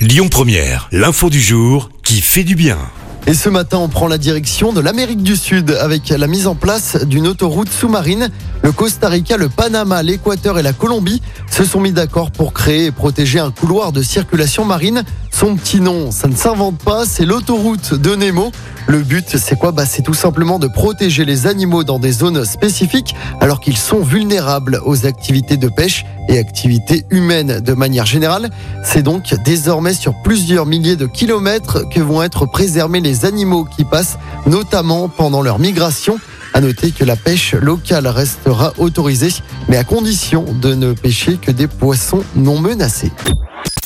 Lyon Première, l'info du jour qui fait du bien. Et ce matin, on prend la direction de l'Amérique du Sud avec la mise en place d'une autoroute sous-marine. Le Costa Rica, le Panama, l'Équateur et la Colombie se sont mis d'accord pour créer et protéger un couloir de circulation marine. Son petit nom, ça ne s'invente pas, c'est l'autoroute de Nemo. Le but, c'est quoi? Bah, C'est tout simplement de protéger les animaux dans des zones spécifiques alors qu'ils sont vulnérables aux activités de pêche et activités humaines de manière générale. C'est donc désormais sur plusieurs milliers de kilomètres que vont être préservés les animaux qui passent, notamment pendant leur migration. À noter que la pêche locale restera autorisée, mais à condition de ne pêcher que des poissons non menacés.